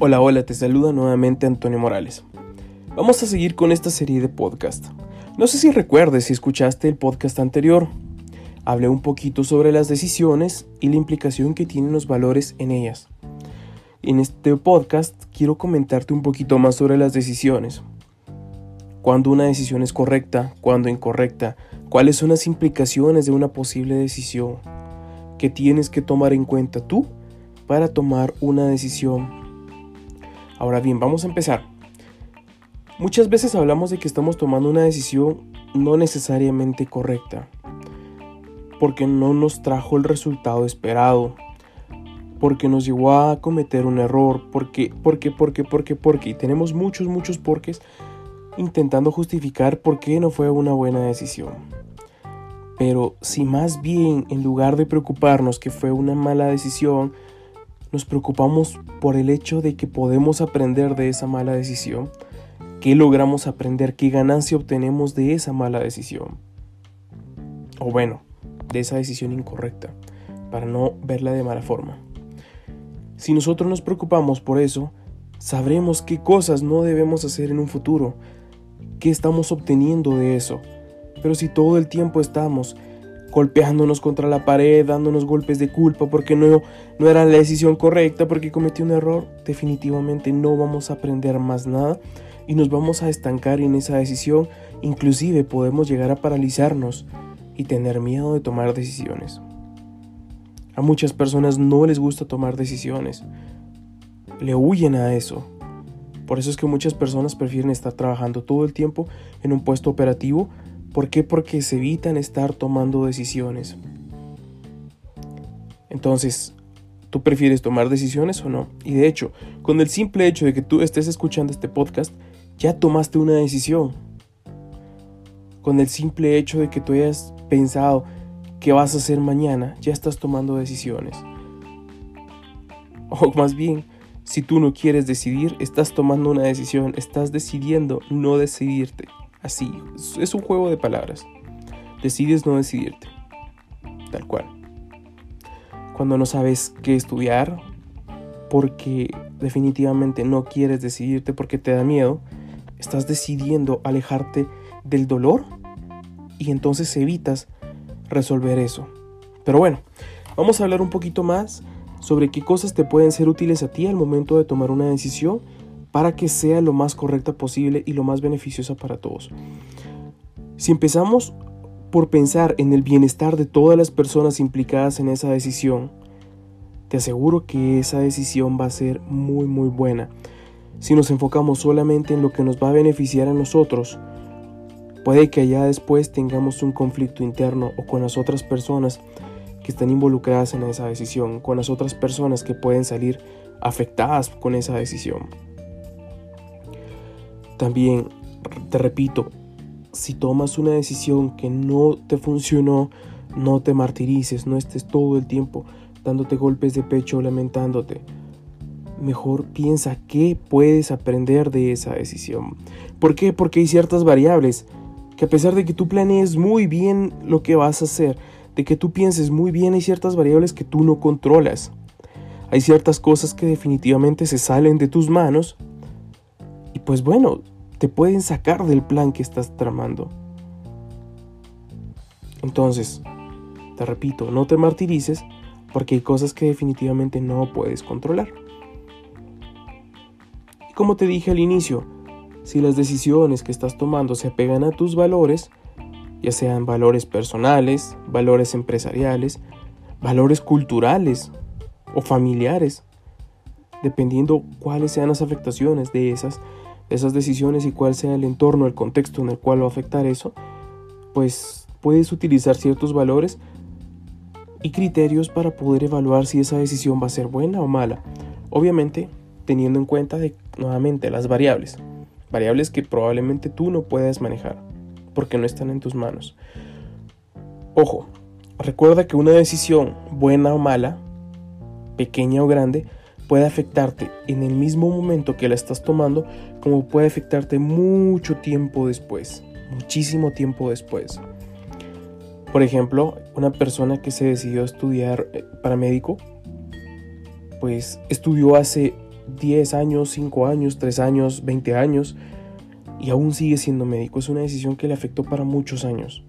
Hola, hola, te saluda nuevamente Antonio Morales. Vamos a seguir con esta serie de podcast. No sé si recuerdes si escuchaste el podcast anterior. Hablé un poquito sobre las decisiones y la implicación que tienen los valores en ellas. En este podcast quiero comentarte un poquito más sobre las decisiones. Cuándo una decisión es correcta, cuándo incorrecta, cuáles son las implicaciones de una posible decisión, qué tienes que tomar en cuenta tú para tomar una decisión. Ahora bien, vamos a empezar. Muchas veces hablamos de que estamos tomando una decisión no necesariamente correcta, porque no nos trajo el resultado esperado, porque nos llevó a cometer un error, porque, porque, porque, porque, porque, y tenemos muchos, muchos porques intentando justificar por qué no fue una buena decisión. Pero si más bien en lugar de preocuparnos que fue una mala decisión, nos preocupamos por el hecho de que podemos aprender de esa mala decisión, qué logramos aprender, qué ganancia obtenemos de esa mala decisión. O bueno, de esa decisión incorrecta, para no verla de mala forma. Si nosotros nos preocupamos por eso, sabremos qué cosas no debemos hacer en un futuro, qué estamos obteniendo de eso. Pero si todo el tiempo estamos golpeándonos contra la pared, dándonos golpes de culpa porque no, no era la decisión correcta, porque cometí un error, definitivamente no vamos a aprender más nada y nos vamos a estancar en esa decisión, inclusive podemos llegar a paralizarnos y tener miedo de tomar decisiones. A muchas personas no les gusta tomar decisiones, le huyen a eso. Por eso es que muchas personas prefieren estar trabajando todo el tiempo en un puesto operativo ¿Por qué? Porque se evitan estar tomando decisiones. Entonces, ¿tú prefieres tomar decisiones o no? Y de hecho, con el simple hecho de que tú estés escuchando este podcast, ya tomaste una decisión. Con el simple hecho de que tú hayas pensado qué vas a hacer mañana, ya estás tomando decisiones. O más bien, si tú no quieres decidir, estás tomando una decisión, estás decidiendo no decidirte. Así, es un juego de palabras. Decides no decidirte. Tal cual. Cuando no sabes qué estudiar, porque definitivamente no quieres decidirte porque te da miedo, estás decidiendo alejarte del dolor y entonces evitas resolver eso. Pero bueno, vamos a hablar un poquito más sobre qué cosas te pueden ser útiles a ti al momento de tomar una decisión para que sea lo más correcta posible y lo más beneficiosa para todos. Si empezamos por pensar en el bienestar de todas las personas implicadas en esa decisión, te aseguro que esa decisión va a ser muy muy buena. Si nos enfocamos solamente en lo que nos va a beneficiar a nosotros, puede que allá después tengamos un conflicto interno o con las otras personas que están involucradas en esa decisión, con las otras personas que pueden salir afectadas con esa decisión. También, te repito, si tomas una decisión que no te funcionó, no te martirices, no estés todo el tiempo dándote golpes de pecho, lamentándote. Mejor piensa qué puedes aprender de esa decisión. ¿Por qué? Porque hay ciertas variables que a pesar de que tú planees muy bien lo que vas a hacer, de que tú pienses muy bien, hay ciertas variables que tú no controlas. Hay ciertas cosas que definitivamente se salen de tus manos pues bueno, te pueden sacar del plan que estás tramando. Entonces, te repito, no te martirices porque hay cosas que definitivamente no puedes controlar. Y como te dije al inicio, si las decisiones que estás tomando se apegan a tus valores, ya sean valores personales, valores empresariales, valores culturales o familiares, dependiendo cuáles sean las afectaciones de esas esas decisiones y cuál sea el entorno, el contexto en el cual va a afectar eso, pues puedes utilizar ciertos valores y criterios para poder evaluar si esa decisión va a ser buena o mala. Obviamente teniendo en cuenta de, nuevamente las variables. Variables que probablemente tú no puedas manejar porque no están en tus manos. Ojo, recuerda que una decisión buena o mala, pequeña o grande, puede afectarte en el mismo momento que la estás tomando, como puede afectarte mucho tiempo después, muchísimo tiempo después. Por ejemplo, una persona que se decidió estudiar eh, para médico, pues estudió hace 10 años, 5 años, 3 años, 20 años y aún sigue siendo médico. Es una decisión que le afectó para muchos años.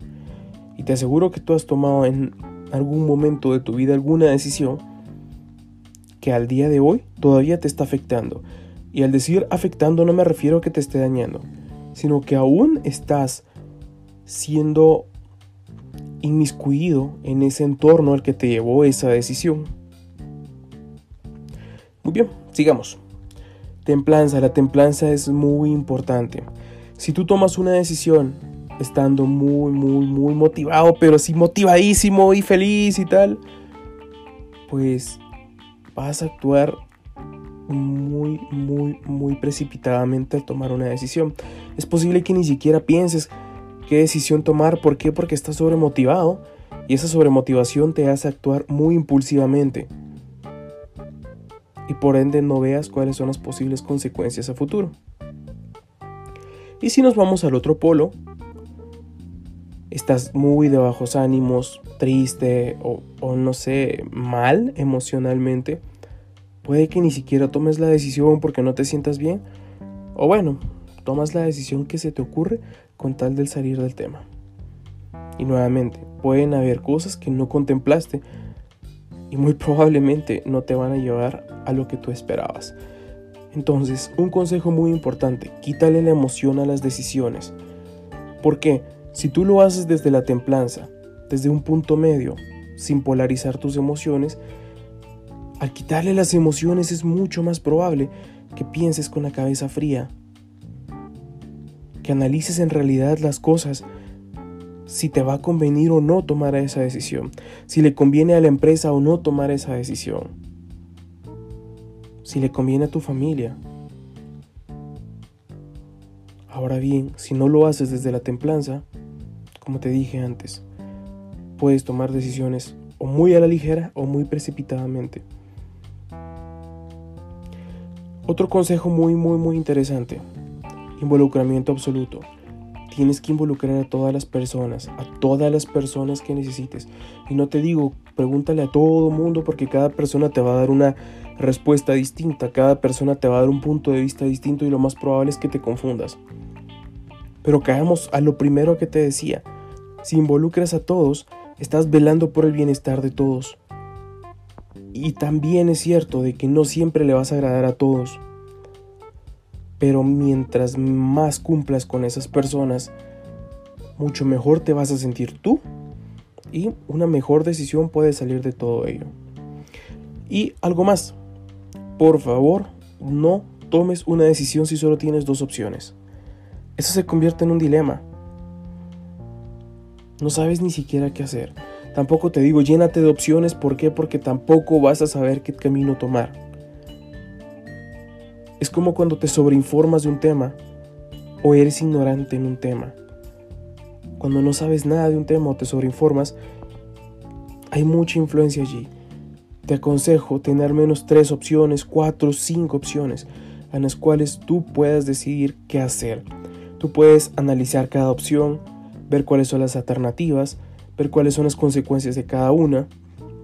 Y te aseguro que tú has tomado en algún momento de tu vida alguna decisión que al día de hoy todavía te está afectando. Y al decir afectando no me refiero a que te esté dañando, sino que aún estás siendo inmiscuido en ese entorno al que te llevó esa decisión. Muy bien, sigamos. Templanza. La templanza es muy importante. Si tú tomas una decisión estando muy, muy, muy motivado, pero sí motivadísimo y feliz y tal, pues vas a actuar muy, muy, muy precipitadamente al tomar una decisión. Es posible que ni siquiera pienses qué decisión tomar. ¿Por qué? Porque estás sobremotivado y esa sobremotivación te hace actuar muy impulsivamente. Y por ende no veas cuáles son las posibles consecuencias a futuro. Y si nos vamos al otro polo, estás muy de bajos ánimos, triste o, o no sé, mal emocionalmente, Puede que ni siquiera tomes la decisión porque no te sientas bien. O bueno, tomas la decisión que se te ocurre con tal del salir del tema. Y nuevamente, pueden haber cosas que no contemplaste y muy probablemente no te van a llevar a lo que tú esperabas. Entonces, un consejo muy importante, quítale la emoción a las decisiones. Porque si tú lo haces desde la templanza, desde un punto medio, sin polarizar tus emociones, al quitarle las emociones es mucho más probable que pienses con la cabeza fría, que analices en realidad las cosas, si te va a convenir o no tomar esa decisión, si le conviene a la empresa o no tomar esa decisión, si le conviene a tu familia. Ahora bien, si no lo haces desde la templanza, como te dije antes, puedes tomar decisiones o muy a la ligera o muy precipitadamente. Otro consejo muy, muy, muy interesante. Involucramiento absoluto. Tienes que involucrar a todas las personas, a todas las personas que necesites. Y no te digo, pregúntale a todo mundo porque cada persona te va a dar una respuesta distinta, cada persona te va a dar un punto de vista distinto y lo más probable es que te confundas. Pero caemos a lo primero que te decía. Si involucras a todos, estás velando por el bienestar de todos. Y también es cierto de que no siempre le vas a agradar a todos. Pero mientras más cumplas con esas personas, mucho mejor te vas a sentir tú y una mejor decisión puede salir de todo ello. Y algo más, por favor, no tomes una decisión si solo tienes dos opciones. Eso se convierte en un dilema. No sabes ni siquiera qué hacer. Tampoco te digo llénate de opciones, ¿por qué? Porque tampoco vas a saber qué camino tomar. Es como cuando te sobreinformas de un tema o eres ignorante en un tema. Cuando no sabes nada de un tema o te sobreinformas, hay mucha influencia allí. Te aconsejo tener al menos tres opciones, cuatro, cinco opciones en las cuales tú puedas decidir qué hacer. Tú puedes analizar cada opción, ver cuáles son las alternativas, ver cuáles son las consecuencias de cada una,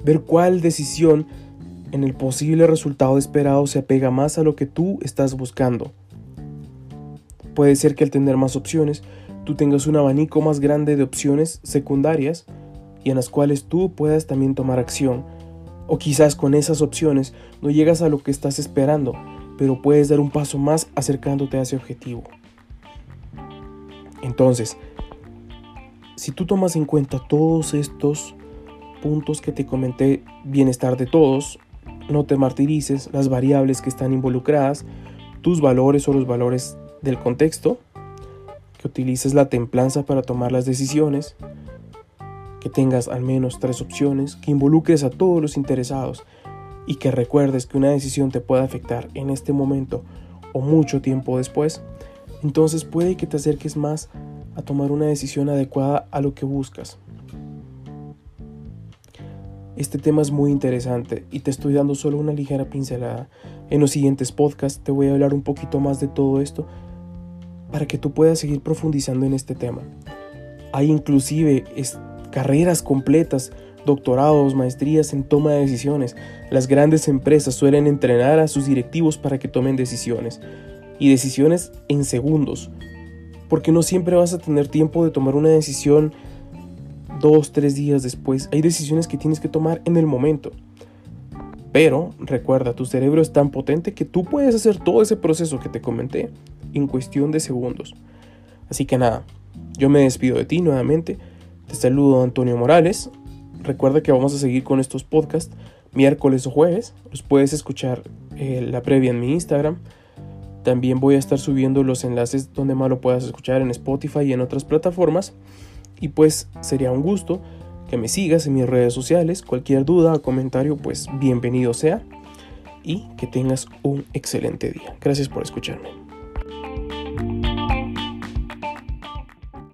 ver cuál decisión en el posible resultado esperado se apega más a lo que tú estás buscando. Puede ser que al tener más opciones, tú tengas un abanico más grande de opciones secundarias y en las cuales tú puedas también tomar acción. O quizás con esas opciones no llegas a lo que estás esperando, pero puedes dar un paso más acercándote a ese objetivo. Entonces, si tú tomas en cuenta todos estos puntos que te comenté, bienestar de todos, no te martirices, las variables que están involucradas, tus valores o los valores del contexto, que utilices la templanza para tomar las decisiones, que tengas al menos tres opciones, que involucres a todos los interesados y que recuerdes que una decisión te puede afectar en este momento o mucho tiempo después, entonces puede que te acerques más a tomar una decisión adecuada a lo que buscas. Este tema es muy interesante y te estoy dando solo una ligera pincelada. En los siguientes podcasts te voy a hablar un poquito más de todo esto para que tú puedas seguir profundizando en este tema. Hay inclusive carreras completas doctorados, maestrías en toma de decisiones. Las grandes empresas suelen entrenar a sus directivos para que tomen decisiones. Y decisiones en segundos. Porque no siempre vas a tener tiempo de tomar una decisión dos, tres días después. Hay decisiones que tienes que tomar en el momento. Pero recuerda, tu cerebro es tan potente que tú puedes hacer todo ese proceso que te comenté en cuestión de segundos. Así que nada, yo me despido de ti nuevamente. Te saludo Antonio Morales. Recuerda que vamos a seguir con estos podcasts miércoles o jueves. Los puedes escuchar eh, la previa en mi Instagram. También voy a estar subiendo los enlaces donde más lo puedas escuchar en Spotify y en otras plataformas. Y pues sería un gusto que me sigas en mis redes sociales. Cualquier duda o comentario, pues bienvenido sea. Y que tengas un excelente día. Gracias por escucharme.